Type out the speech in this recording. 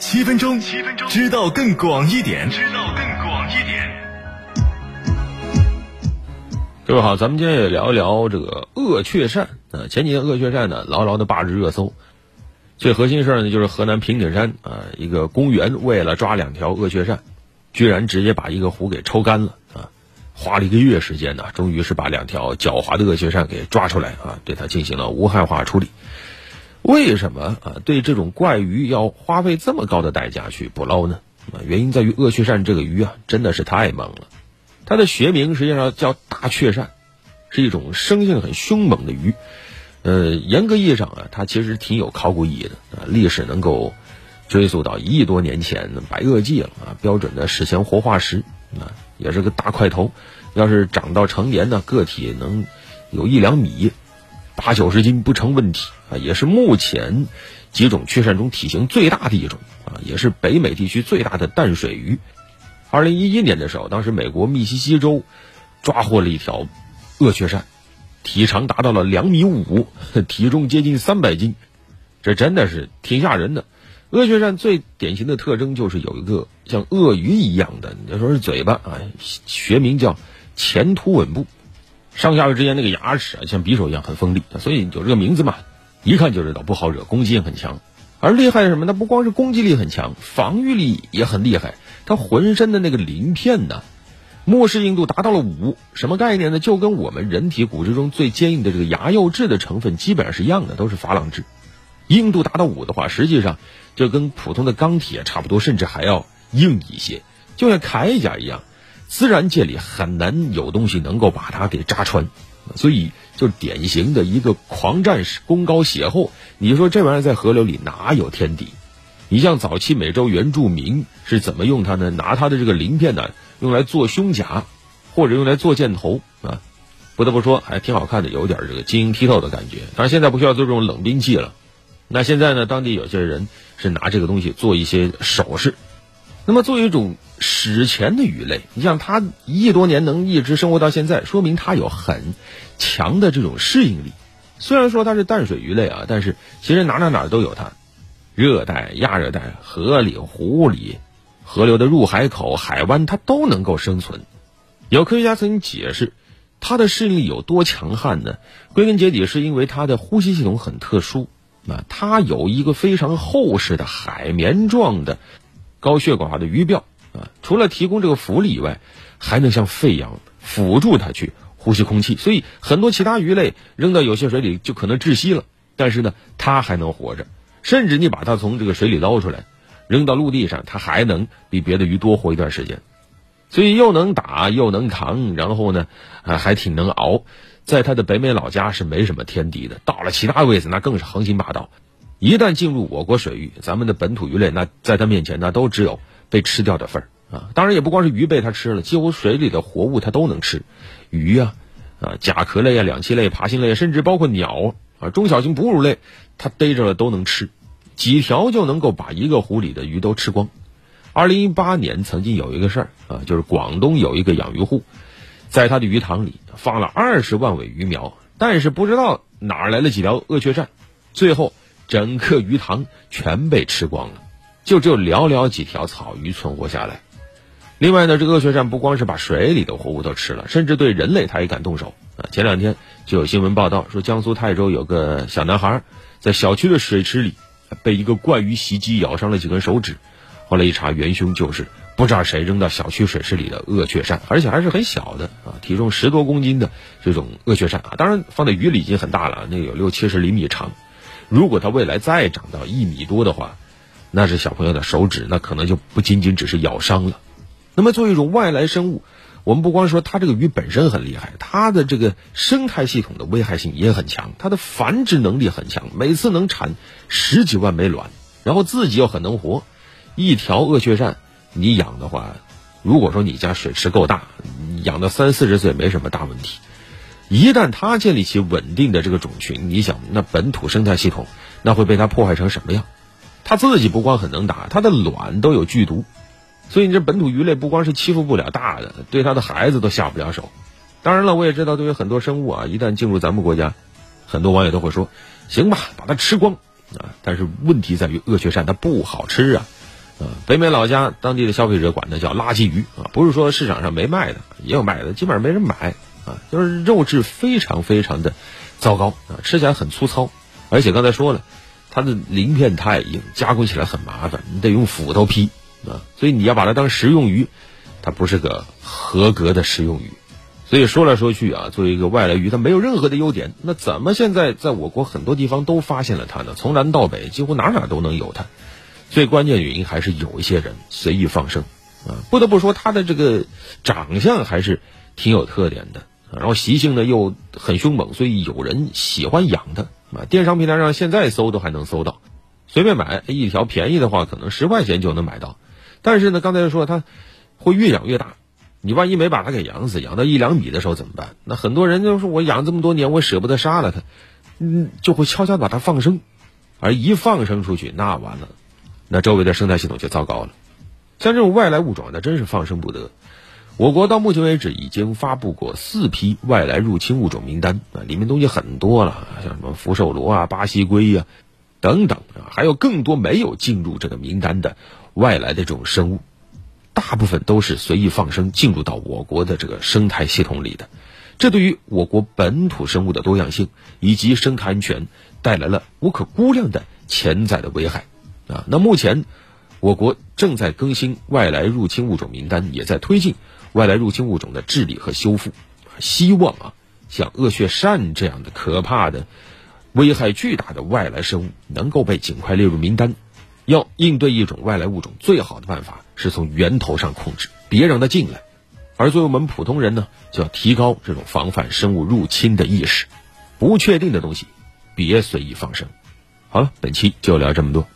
七分钟，七分钟，知道更广一点，知道更广一点。各位好，咱们今天也聊一聊这个恶雀鳝啊。前几天恶雀鳝呢牢牢的霸着热搜，最核心事儿呢就是河南平顶山啊一个公园为了抓两条恶雀鳝，居然直接把一个湖给抽干了啊，花了一个月时间呢，终于是把两条狡猾的恶雀鳝给抓出来啊，对它进行了无害化处理。为什么啊？对这种怪鱼要花费这么高的代价去捕捞呢？啊，原因在于恶雀鳝这个鱼啊，真的是太猛了。它的学名实际上叫大雀鳝，是一种生性很凶猛的鱼。呃，严格意义上啊，它其实挺有考古意义的啊，历史能够追溯到一亿多年前的，白垩纪了啊，标准的史前活化石啊，也是个大块头。要是长到成年呢，个体能有一两米。八九十斤不成问题啊，也是目前几种雀鳝中体型最大的一种啊，也是北美地区最大的淡水鱼。二零一一年的时候，当时美国密西西州抓获了一条恶雀鳝，体长达到了两米五，体重接近三百斤，这真的是挺吓人的。鳄雀鳝最典型的特征就是有一个像鳄鱼一样的，你说是嘴巴啊，学名叫前凸吻部。上下颚之间那个牙齿啊，像匕首一样很锋利，所以有这个名字嘛，一看就知道不好惹，攻击性很强。而厉害是什么？它不光是攻击力很强，防御力也很厉害。它浑身的那个鳞片呢，末氏硬度达到了五，什么概念呢？就跟我们人体骨质中最坚硬的这个牙釉质的成分基本上是一样的，都是珐琅质。硬度达到五的话，实际上就跟普通的钢铁差不多，甚至还要硬一些，就像铠甲一样。自然界里很难有东西能够把它给扎穿，所以就典型的一个狂战士，功高血厚。你说这玩意儿在河流里哪有天敌？你像早期美洲原住民是怎么用它呢？拿它的这个鳞片呢，用来做胸甲，或者用来做箭头啊。不得不说，还挺好看的，有点这个晶莹剔透的感觉。当然现在不需要做这种冷兵器了。那现在呢，当地有些人是拿这个东西做一些首饰。那么作为一种史前的鱼类，你像它一亿多年能一直生活到现在，说明它有很强的这种适应力。虽然说它是淡水鱼类啊，但是其实哪哪哪都有它，热带、亚热带、河里、湖里、河流的入海口、海湾，它都能够生存。有科学家曾经解释，它的适应力有多强悍呢？归根结底是因为它的呼吸系统很特殊啊，它有一个非常厚实的海绵状的。高血管化的鱼鳔啊，除了提供这个浮力以外，还能像肺一样辅助它去呼吸空气。所以很多其他鱼类扔到有些水里就可能窒息了，但是呢，它还能活着。甚至你把它从这个水里捞出来，扔到陆地上，它还能比别的鱼多活一段时间。所以又能打又能扛，然后呢，啊还挺能熬。在它的北美老家是没什么天敌的，到了其他位置那更是横行霸道。一旦进入我国水域，咱们的本土鱼类，那在它面前，那都只有被吃掉的份儿啊！当然，也不光是鱼被它吃了，几乎水里的活物它都能吃，鱼啊，啊，甲壳类啊，两栖类、爬行类，甚至包括鸟啊，中小型哺乳类，它逮着了都能吃，几条就能够把一个湖里的鱼都吃光。二零一八年曾经有一个事儿啊，就是广东有一个养鱼户，在他的鱼塘里放了二十万尾鱼苗，但是不知道哪来了几条恶雀鳝，最后。整个鱼塘全被吃光了，就只有寥寥几条草鱼存活下来。另外呢，这个恶雀鳝不光是把水里的活物都吃了，甚至对人类它也敢动手啊！前两天就有新闻报道说，江苏泰州有个小男孩在小区的水池里被一个怪鱼袭击，咬伤了几根手指。后来一查，元凶就是不知道谁扔到小区水池里的恶雀鳝，而且还是很小的啊，体重十多公斤的这种恶雀鳝啊。当然放在鱼里已经很大了，那有六七十厘米长。如果它未来再长到一米多的话，那是小朋友的手指，那可能就不仅仅只是咬伤了。那么作为一种外来生物，我们不光说它这个鱼本身很厉害，它的这个生态系统的危害性也很强，它的繁殖能力很强，每次能产十几万枚卵，然后自己又很能活。一条恶雀鳝，你养的话，如果说你家水池够大，养到三四十岁没什么大问题。一旦它建立起稳定的这个种群，你想那本土生态系统那会被它破坏成什么样？它自己不光很能打，它的卵都有剧毒，所以你这本土鱼类不光是欺负不了大的，对它的孩子都下不了手。当然了，我也知道，对于很多生物啊，一旦进入咱们国家，很多网友都会说：“行吧，把它吃光啊！”但是问题在于恶雀鳝它不好吃啊，啊，北美老家当地的消费者管它叫垃圾鱼啊，不是说市场上没卖的，也有卖的，基本上没人买就是肉质非常非常的糟糕啊，吃起来很粗糙，而且刚才说了，它的鳞片太硬，加工起来很麻烦，你得用斧头劈啊，所以你要把它当食用鱼，它不是个合格的食用鱼。所以说来说去啊，作为一个外来鱼，它没有任何的优点，那怎么现在在我国很多地方都发现了它呢？从南到北，几乎哪哪都能有它。最关键原因还是有一些人随意放生，啊，不得不说它的这个长相还是挺有特点的，然后习性呢又很凶猛，所以有人喜欢养它啊。电商平台上现在搜都还能搜到，随便买一条便宜的话，可能十块钱就能买到。但是呢，刚才说它会越养越大，你万一没把它给养死，养到一两米的时候怎么办？那很多人就说我养这么多年，我舍不得杀了它，嗯，就会悄悄把它放生，而一放生出去，那完了。那周围的生态系统就糟糕了，像这种外来物种，那真是放生不得。我国到目前为止已经发布过四批外来入侵物种名单啊，里面东西很多了，像什么福寿螺啊、巴西龟呀等等啊，还有更多没有进入这个名单的外来的这种生物，大部分都是随意放生进入到我国的这个生态系统里的，这对于我国本土生物的多样性以及生态安全带来了无可估量的潜在的危害。啊，那目前，我国正在更新外来入侵物种名单，也在推进外来入侵物种的治理和修复。希望啊，像恶血鳝这样的可怕的、危害巨大的外来生物能够被尽快列入名单。要应对一种外来物种，最好的办法是从源头上控制，别让它进来。而作为我们普通人呢，就要提高这种防范生物入侵的意识。不确定的东西，别随意放生。好了，本期就聊这么多。